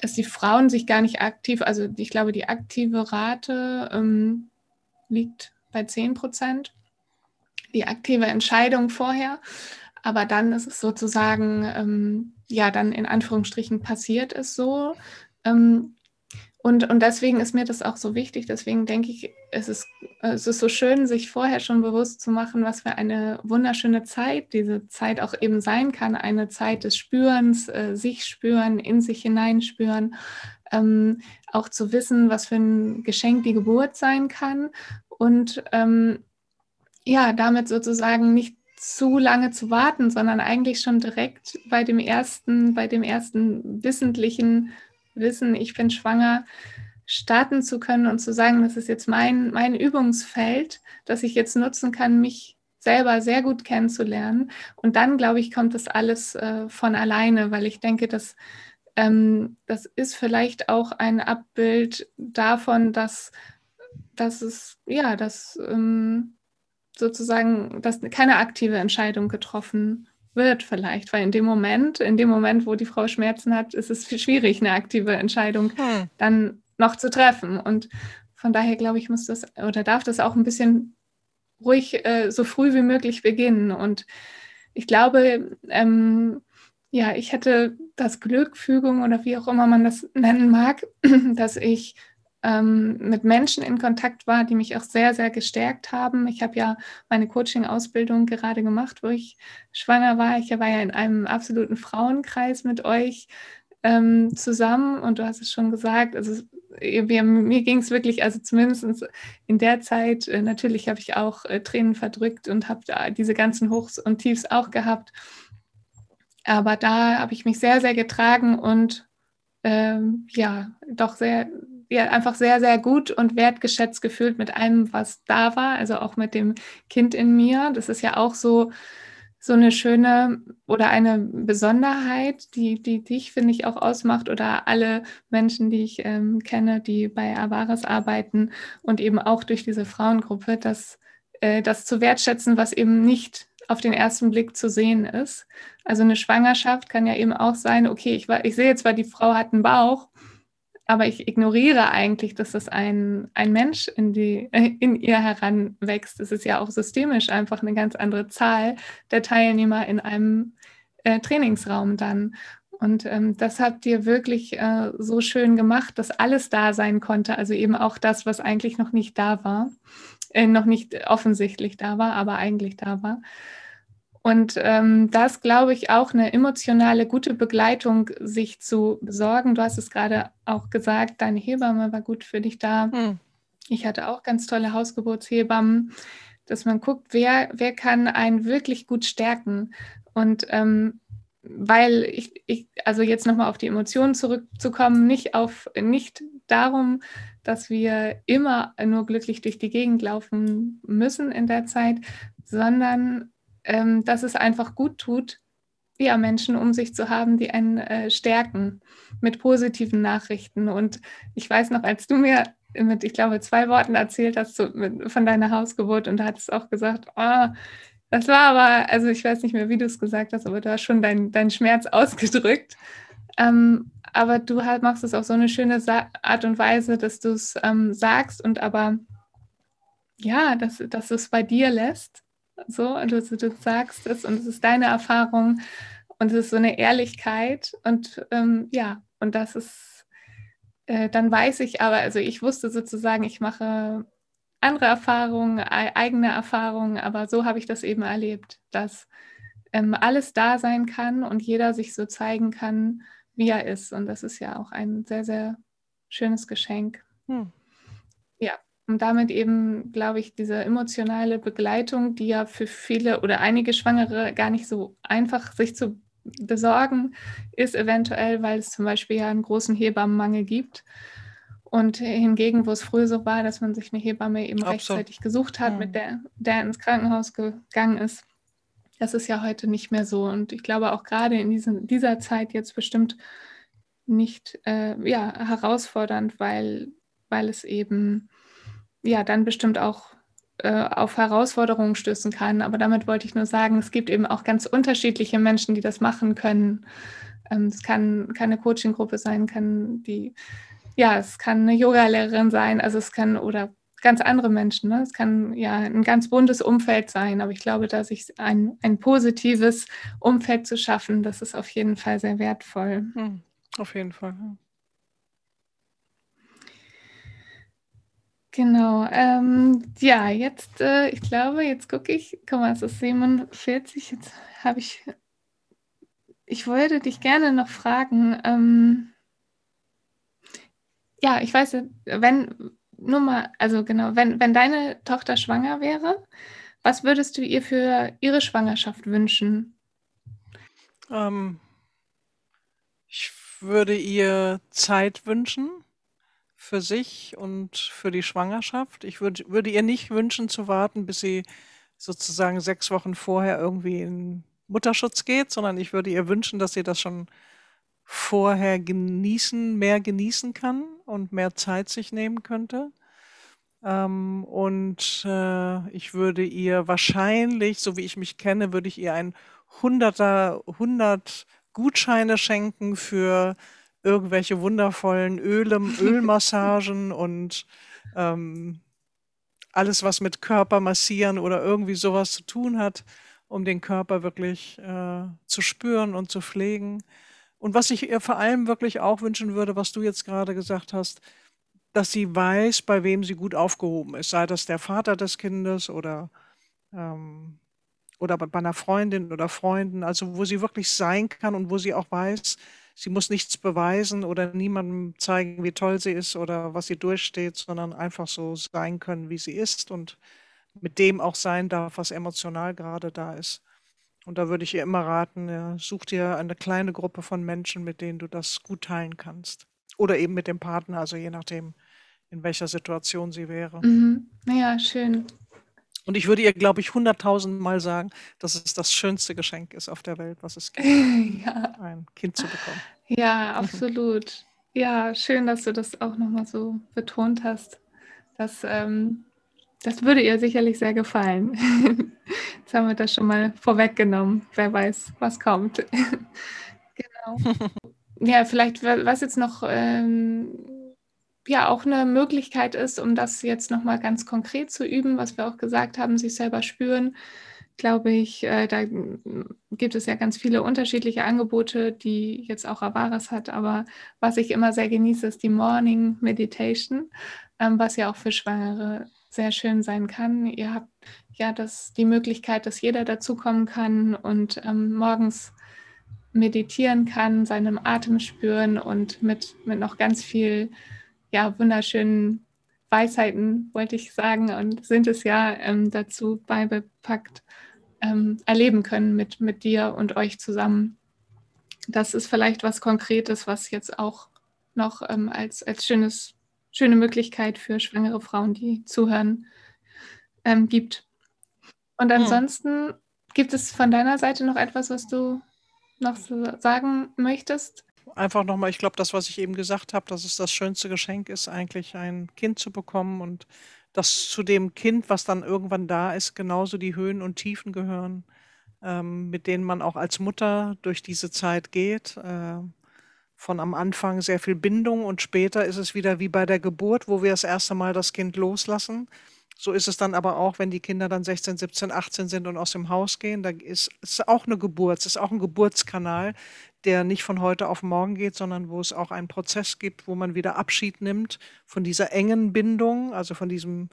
dass die Frauen sich gar nicht aktiv, also ich glaube, die aktive Rate ähm, liegt bei 10 Prozent, die aktive Entscheidung vorher. Aber dann ist es sozusagen, ähm, ja, dann in Anführungsstrichen passiert es so. Ähm, und, und deswegen ist mir das auch so wichtig. Deswegen denke ich, es ist, es ist so schön, sich vorher schon bewusst zu machen, was für eine wunderschöne Zeit diese Zeit auch eben sein kann. Eine Zeit des Spürens, äh, sich spüren, in sich hineinspüren. Ähm, auch zu wissen, was für ein Geschenk die Geburt sein kann. Und ähm, ja, damit sozusagen nicht zu lange zu warten, sondern eigentlich schon direkt bei dem ersten, bei dem ersten wissentlichen Wissen, ich bin schwanger, starten zu können und zu sagen, das ist jetzt mein, mein Übungsfeld, das ich jetzt nutzen kann, mich selber sehr gut kennenzulernen. Und dann, glaube ich, kommt das alles äh, von alleine, weil ich denke, dass ähm, das ist vielleicht auch ein Abbild davon, dass, dass es, ja, dass ähm, sozusagen, dass keine aktive Entscheidung getroffen wird vielleicht, weil in dem Moment, in dem Moment, wo die Frau Schmerzen hat, ist es schwierig, eine aktive Entscheidung hm. dann noch zu treffen. Und von daher glaube ich, muss das oder darf das auch ein bisschen ruhig äh, so früh wie möglich beginnen. Und ich glaube, ähm, ja, ich hätte das Glück, Fügung oder wie auch immer man das nennen mag, dass ich ähm, mit Menschen in Kontakt war, die mich auch sehr, sehr gestärkt haben. Ich habe ja meine Coaching-Ausbildung gerade gemacht, wo ich schwanger war. Ich war ja in einem absoluten Frauenkreis mit euch ähm, zusammen und du hast es schon gesagt, also wir, mir ging es wirklich, also zumindest in der Zeit, äh, natürlich habe ich auch äh, Tränen verdrückt und habe diese ganzen Hochs und Tiefs auch gehabt. Aber da habe ich mich sehr, sehr getragen und ähm, ja, doch sehr, ja, einfach sehr, sehr gut und wertgeschätzt gefühlt mit allem, was da war, also auch mit dem Kind in mir. Das ist ja auch so, so eine schöne oder eine Besonderheit, die, die dich, finde ich, auch ausmacht oder alle Menschen, die ich ähm, kenne, die bei Avaris arbeiten und eben auch durch diese Frauengruppe, dass äh, das zu wertschätzen, was eben nicht auf den ersten Blick zu sehen ist. Also eine Schwangerschaft kann ja eben auch sein, okay, ich, war, ich sehe zwar, die Frau hat einen Bauch, aber ich ignoriere eigentlich, dass das ein, ein Mensch in, die, in ihr heranwächst. Es ist ja auch systemisch einfach eine ganz andere Zahl der Teilnehmer in einem äh, Trainingsraum dann. Und ähm, das habt ihr wirklich äh, so schön gemacht, dass alles da sein konnte. Also eben auch das, was eigentlich noch nicht da war, äh, noch nicht offensichtlich da war, aber eigentlich da war. Und ähm, das glaube ich auch eine emotionale, gute Begleitung sich zu besorgen. Du hast es gerade auch gesagt, deine Hebamme war gut für dich da. Hm. Ich hatte auch ganz tolle Hausgeburtshebammen, dass man guckt, wer, wer kann einen wirklich gut stärken. Und ähm, weil ich, ich, also jetzt nochmal auf die Emotionen zurückzukommen, nicht auf, nicht darum, dass wir immer nur glücklich durch die Gegend laufen müssen in der Zeit, sondern ähm, dass es einfach gut tut, ja, Menschen um sich zu haben, die einen äh, stärken mit positiven Nachrichten. Und ich weiß noch, als du mir mit, ich glaube, zwei Worten erzählt hast so, mit, von deiner Hausgeburt und da hattest auch gesagt, oh, das war aber, also ich weiß nicht mehr, wie du es gesagt hast, aber du hast schon deinen dein Schmerz ausgedrückt. Ähm, aber du halt machst es auf so eine schöne Sa Art und Weise, dass du es ähm, sagst und aber ja, dass, dass du es bei dir lässt so, du, du sagst es und es ist deine Erfahrung und es ist so eine Ehrlichkeit und ähm, ja, und das ist, äh, dann weiß ich aber, also ich wusste sozusagen, ich mache andere Erfahrungen, eigene Erfahrungen, aber so habe ich das eben erlebt, dass ähm, alles da sein kann und jeder sich so zeigen kann, wie er ist. Und das ist ja auch ein sehr, sehr schönes Geschenk. Hm. Ja, um damit eben, glaube ich, diese emotionale Begleitung, die ja für viele oder einige Schwangere gar nicht so einfach sich zu besorgen ist, eventuell, weil es zum Beispiel ja einen großen Hebammenmangel gibt. Und hingegen, wo es früher so war, dass man sich eine Hebamme eben Absolut. rechtzeitig gesucht hat, mhm. mit der, der ins Krankenhaus gegangen ist, das ist ja heute nicht mehr so. Und ich glaube auch gerade in diesen, dieser Zeit jetzt bestimmt nicht äh, ja, herausfordernd, weil, weil es eben ja dann bestimmt auch äh, auf Herausforderungen stößen kann. Aber damit wollte ich nur sagen, es gibt eben auch ganz unterschiedliche Menschen, die das machen können. Ähm, es kann keine Coaching-Gruppe sein, kann die, ja, es kann eine Yogalehrerin sein, also es kann oder ganz andere Menschen. Ne? Es kann ja ein ganz buntes Umfeld sein, aber ich glaube, da sich ein, ein positives Umfeld zu schaffen, das ist auf jeden Fall sehr wertvoll. Hm, auf jeden Fall. Genau. Ähm, ja, jetzt, äh, ich glaube, jetzt gucke ich, guck mal, es ist 47, jetzt habe ich, ich wollte dich gerne noch fragen, ähm, ja, ich weiß, wenn, nur mal, also genau, wenn, wenn deine Tochter schwanger wäre, was würdest du ihr für ihre Schwangerschaft wünschen? Ähm, ich würde ihr Zeit wünschen für sich und für die Schwangerschaft. Ich würd, würde ihr nicht wünschen zu warten, bis sie sozusagen sechs Wochen vorher irgendwie in Mutterschutz geht, sondern ich würde ihr wünschen, dass sie das schon vorher genießen, mehr genießen kann und mehr Zeit sich nehmen könnte. Ähm, und äh, ich würde ihr wahrscheinlich, so wie ich mich kenne, würde ich ihr ein hunderter, hundert Gutscheine schenken für irgendwelche wundervollen Öle, Ölmassagen und ähm, alles, was mit Körper massieren oder irgendwie sowas zu tun hat, um den Körper wirklich äh, zu spüren und zu pflegen. Und was ich ihr vor allem wirklich auch wünschen würde, was du jetzt gerade gesagt hast, dass sie weiß, bei wem sie gut aufgehoben ist, sei das der Vater des Kindes oder, ähm, oder bei einer Freundin oder Freunden, also wo sie wirklich sein kann und wo sie auch weiß, sie muss nichts beweisen oder niemandem zeigen, wie toll sie ist oder was sie durchsteht, sondern einfach so sein können, wie sie ist und mit dem auch sein darf, was emotional gerade da ist. Und da würde ich ihr immer raten, ja, such dir eine kleine Gruppe von Menschen, mit denen du das gut teilen kannst. Oder eben mit dem Partner, also je nachdem, in welcher Situation sie wäre. Mhm. Ja, schön. Und ich würde ihr, glaube ich, hunderttausend Mal sagen, dass es das schönste Geschenk ist auf der Welt, was es gibt, ja. ein Kind zu bekommen. Ja, absolut. Ja, schön, dass du das auch nochmal so betont hast. Das, ähm, das würde ihr sicherlich sehr gefallen. Jetzt haben wir das schon mal vorweggenommen. Wer weiß, was kommt. genau. Ja, vielleicht, was jetzt noch ähm, ja auch eine Möglichkeit ist, um das jetzt nochmal ganz konkret zu üben, was wir auch gesagt haben, sich selber spüren, glaube ich, äh, da gibt es ja ganz viele unterschiedliche Angebote, die jetzt auch Avaras hat. Aber was ich immer sehr genieße, ist die Morning Meditation, ähm, was ja auch für Schwangere sehr schön sein kann. Ihr habt ja das, die Möglichkeit, dass jeder dazukommen kann und ähm, morgens meditieren kann, seinem Atem spüren und mit, mit noch ganz viel ja, wunderschönen Weisheiten, wollte ich sagen, und sind es ja ähm, dazu beipackt, ähm, erleben können mit, mit dir und euch zusammen. Das ist vielleicht was Konkretes, was jetzt auch noch ähm, als, als schönes, schöne Möglichkeit für schwangere Frauen, die zuhören, ähm, gibt. Und hm. ansonsten hm. gibt es von deiner Seite noch etwas, was du noch sagen möchtest? Einfach nochmal, ich glaube, das, was ich eben gesagt habe, dass es das schönste Geschenk ist, eigentlich ein Kind zu bekommen und dass zu dem Kind, was dann irgendwann da ist, genauso die Höhen und Tiefen gehören, ähm, mit denen man auch als Mutter durch diese Zeit geht. Äh, von am Anfang sehr viel Bindung und später ist es wieder wie bei der Geburt, wo wir das erste Mal das Kind loslassen. So ist es dann aber auch, wenn die Kinder dann 16, 17, 18 sind und aus dem Haus gehen. Da ist es auch eine Geburt, es ist auch ein Geburtskanal, der nicht von heute auf morgen geht, sondern wo es auch einen Prozess gibt, wo man wieder Abschied nimmt von dieser engen Bindung, also von diesem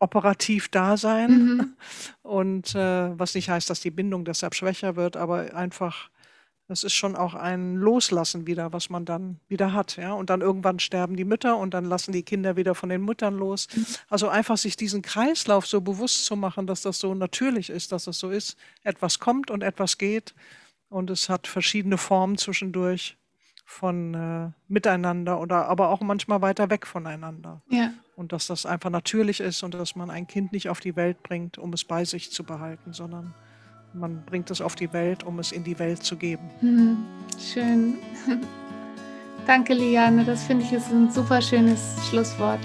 operativ Dasein. Mhm. Und äh, was nicht heißt, dass die Bindung deshalb schwächer wird, aber einfach das ist schon auch ein Loslassen wieder, was man dann wieder hat. Ja? Und dann irgendwann sterben die Mütter und dann lassen die Kinder wieder von den Müttern los. Also einfach sich diesen Kreislauf so bewusst zu machen, dass das so natürlich ist, dass das so ist. Etwas kommt und etwas geht. Und es hat verschiedene Formen zwischendurch von äh, Miteinander oder aber auch manchmal weiter weg voneinander. Ja. Und dass das einfach natürlich ist und dass man ein Kind nicht auf die Welt bringt, um es bei sich zu behalten, sondern man bringt es auf die Welt, um es in die Welt zu geben. Mhm. Schön. Danke, Liane. Das finde ich ist ein super schönes Schlusswort.